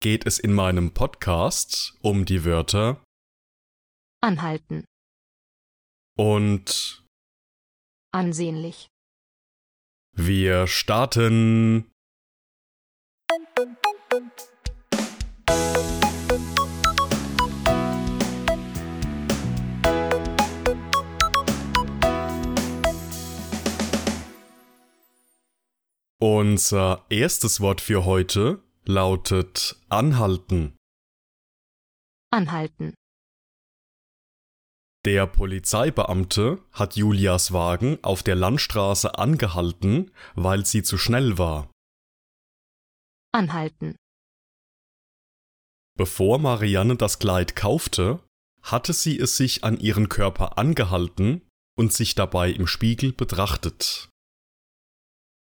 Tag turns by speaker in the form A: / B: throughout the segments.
A: geht es in meinem Podcast um die Wörter
B: anhalten,
A: und
B: ansehnlich,
A: wir starten. Unser erstes Wort für heute lautet anhalten.
B: anhalten,
A: Der Polizeibeamte hat Julias Wagen auf der Landstraße angehalten, weil sie zu schnell war.
B: anhalten,
A: Bevor Marianne das Kleid kaufte, hatte sie es sich an ihren Körper angehalten und sich dabei im Spiegel betrachtet.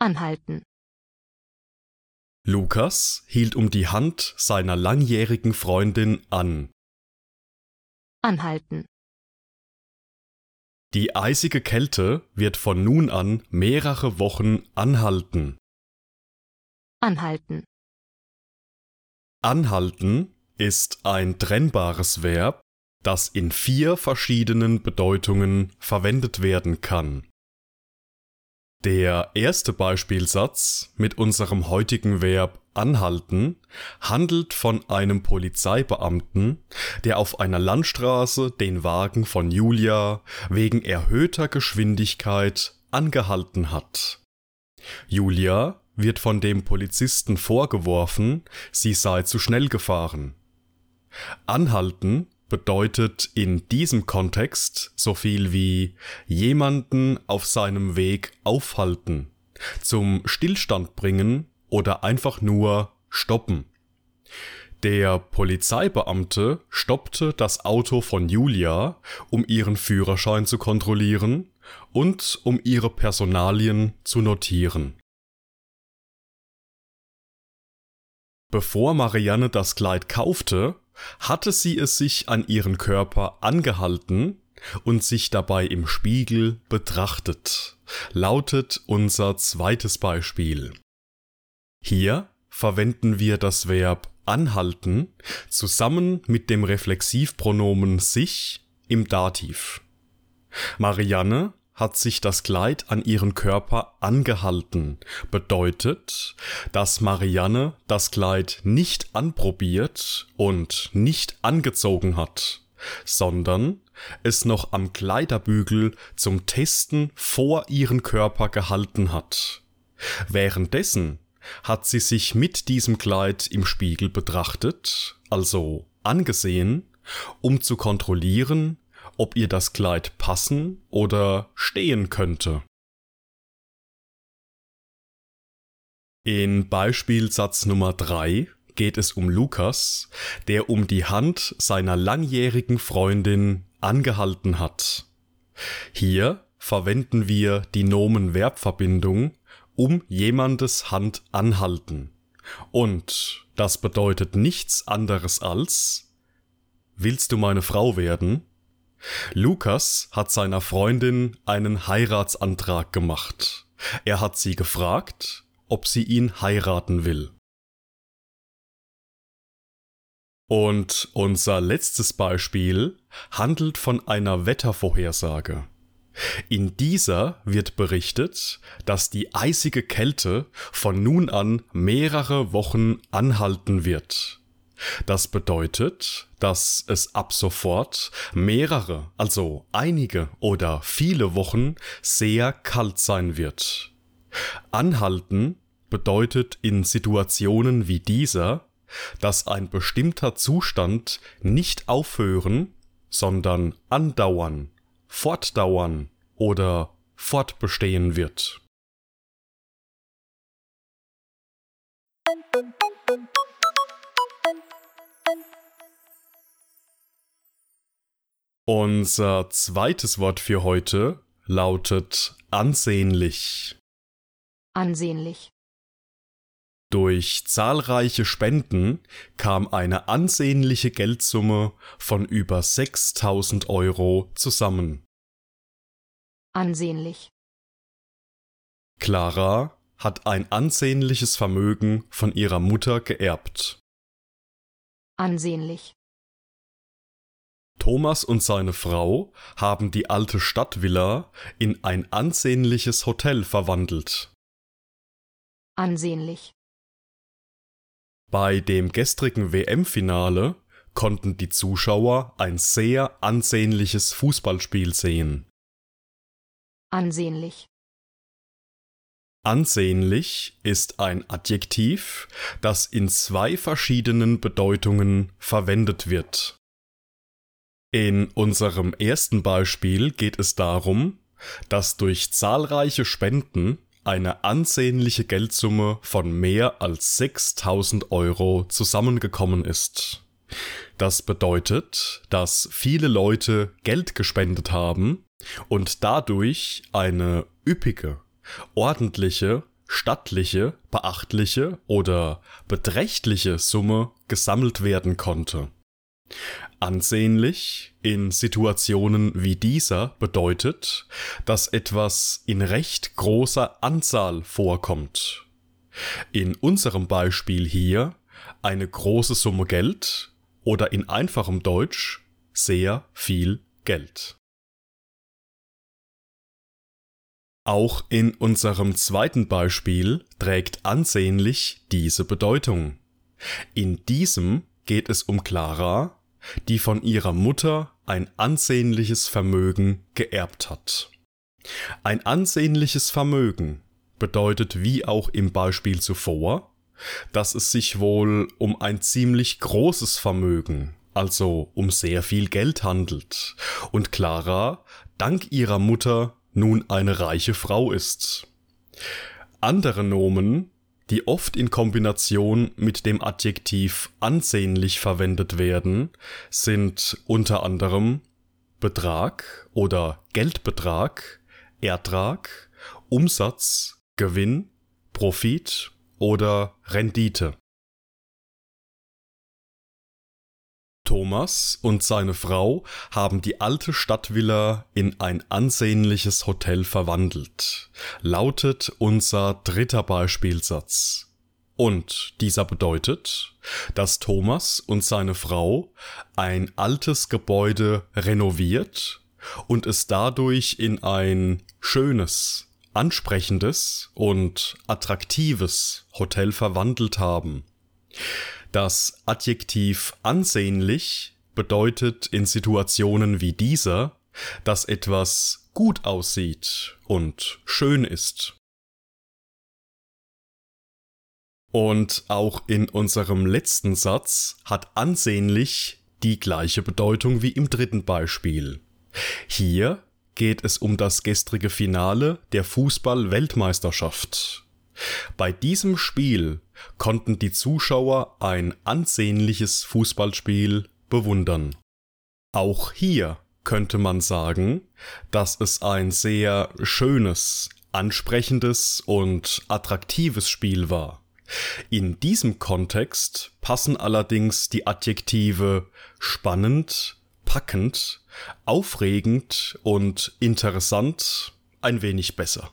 B: anhalten,
A: Lukas hielt um die Hand seiner langjährigen Freundin an.
B: anhalten,
A: Die eisige Kälte wird von nun an mehrere Wochen anhalten.
B: anhalten,
A: Anhalten ist ein trennbares Verb, das in vier verschiedenen Bedeutungen verwendet werden kann. Der erste Beispielsatz mit unserem heutigen Verb anhalten handelt von einem Polizeibeamten, der auf einer Landstraße den Wagen von Julia wegen erhöhter Geschwindigkeit angehalten hat. Julia wird von dem Polizisten vorgeworfen, sie sei zu schnell gefahren. Anhalten bedeutet in diesem Kontext so viel wie jemanden auf seinem Weg aufhalten, zum Stillstand bringen oder einfach nur stoppen. Der Polizeibeamte stoppte das Auto von Julia, um ihren Führerschein zu kontrollieren und um ihre Personalien zu notieren. Bevor Marianne das Kleid kaufte, hatte sie es sich an ihren Körper angehalten und sich dabei im Spiegel betrachtet, lautet unser zweites Beispiel. Hier verwenden wir das Verb anhalten zusammen mit dem Reflexivpronomen sich im Dativ. Marianne hat sich das Kleid an ihren Körper angehalten, bedeutet, dass Marianne das Kleid nicht anprobiert und nicht angezogen hat, sondern es noch am Kleiderbügel zum Testen vor ihren Körper gehalten hat. Währenddessen hat sie sich mit diesem Kleid im Spiegel betrachtet, also angesehen, um zu kontrollieren, ob ihr das Kleid passen oder stehen könnte. In Beispielsatz Nummer 3 geht es um Lukas, der um die Hand seiner langjährigen Freundin angehalten hat. Hier verwenden wir die Nomen-Verb-Verbindung um jemandes Hand anhalten. Und das bedeutet nichts anderes als Willst du meine Frau werden? Lukas hat seiner Freundin einen Heiratsantrag gemacht. Er hat sie gefragt, ob sie ihn heiraten will. Und unser letztes Beispiel handelt von einer Wettervorhersage. In dieser wird berichtet, dass die eisige Kälte von nun an mehrere Wochen anhalten wird. Das bedeutet, dass es ab sofort mehrere, also einige oder viele Wochen sehr kalt sein wird. Anhalten bedeutet in Situationen wie dieser, dass ein bestimmter Zustand nicht aufhören, sondern andauern, fortdauern oder fortbestehen wird. Unser zweites Wort für heute lautet ansehnlich.
B: Ansehnlich.
A: Durch zahlreiche Spenden kam eine ansehnliche Geldsumme von über 6000 Euro zusammen.
B: Ansehnlich.
A: Clara hat ein ansehnliches Vermögen von ihrer Mutter geerbt.
B: Ansehnlich.
A: Thomas und seine Frau haben die alte Stadtvilla in ein ansehnliches Hotel verwandelt.
B: Ansehnlich.
A: Bei dem gestrigen WM-Finale konnten die Zuschauer ein sehr ansehnliches Fußballspiel sehen.
B: Ansehnlich.
A: Ansehnlich ist ein Adjektiv, das in zwei verschiedenen Bedeutungen verwendet wird. In unserem ersten Beispiel geht es darum, dass durch zahlreiche Spenden eine ansehnliche Geldsumme von mehr als 6000 Euro zusammengekommen ist. Das bedeutet, dass viele Leute Geld gespendet haben und dadurch eine üppige, ordentliche, stattliche, beachtliche oder beträchtliche Summe gesammelt werden konnte. Ansehnlich in Situationen wie dieser bedeutet, dass etwas in recht großer Anzahl vorkommt. In unserem Beispiel hier eine große Summe Geld oder in einfachem Deutsch sehr viel Geld. Auch in unserem zweiten Beispiel trägt ansehnlich diese Bedeutung. In diesem geht es um Clara, die von ihrer Mutter ein ansehnliches Vermögen geerbt hat. Ein ansehnliches Vermögen bedeutet wie auch im Beispiel zuvor, dass es sich wohl um ein ziemlich großes Vermögen, also um sehr viel Geld handelt, und Clara dank ihrer Mutter nun eine reiche Frau ist. Andere Nomen die oft in Kombination mit dem Adjektiv ansehnlich verwendet werden, sind unter anderem Betrag oder Geldbetrag, Ertrag, Umsatz, Gewinn, Profit oder Rendite. Thomas und seine Frau haben die alte Stadtvilla in ein ansehnliches Hotel verwandelt, lautet unser dritter Beispielsatz. Und dieser bedeutet, dass Thomas und seine Frau ein altes Gebäude renoviert und es dadurch in ein schönes, ansprechendes und attraktives Hotel verwandelt haben. Das Adjektiv ansehnlich bedeutet in Situationen wie dieser, dass etwas gut aussieht und schön ist. Und auch in unserem letzten Satz hat ansehnlich die gleiche Bedeutung wie im dritten Beispiel. Hier geht es um das gestrige Finale der Fußball-Weltmeisterschaft. Bei diesem Spiel konnten die Zuschauer ein ansehnliches Fußballspiel bewundern. Auch hier könnte man sagen, dass es ein sehr schönes, ansprechendes und attraktives Spiel war. In diesem Kontext passen allerdings die Adjektive spannend, packend, aufregend und interessant ein wenig besser.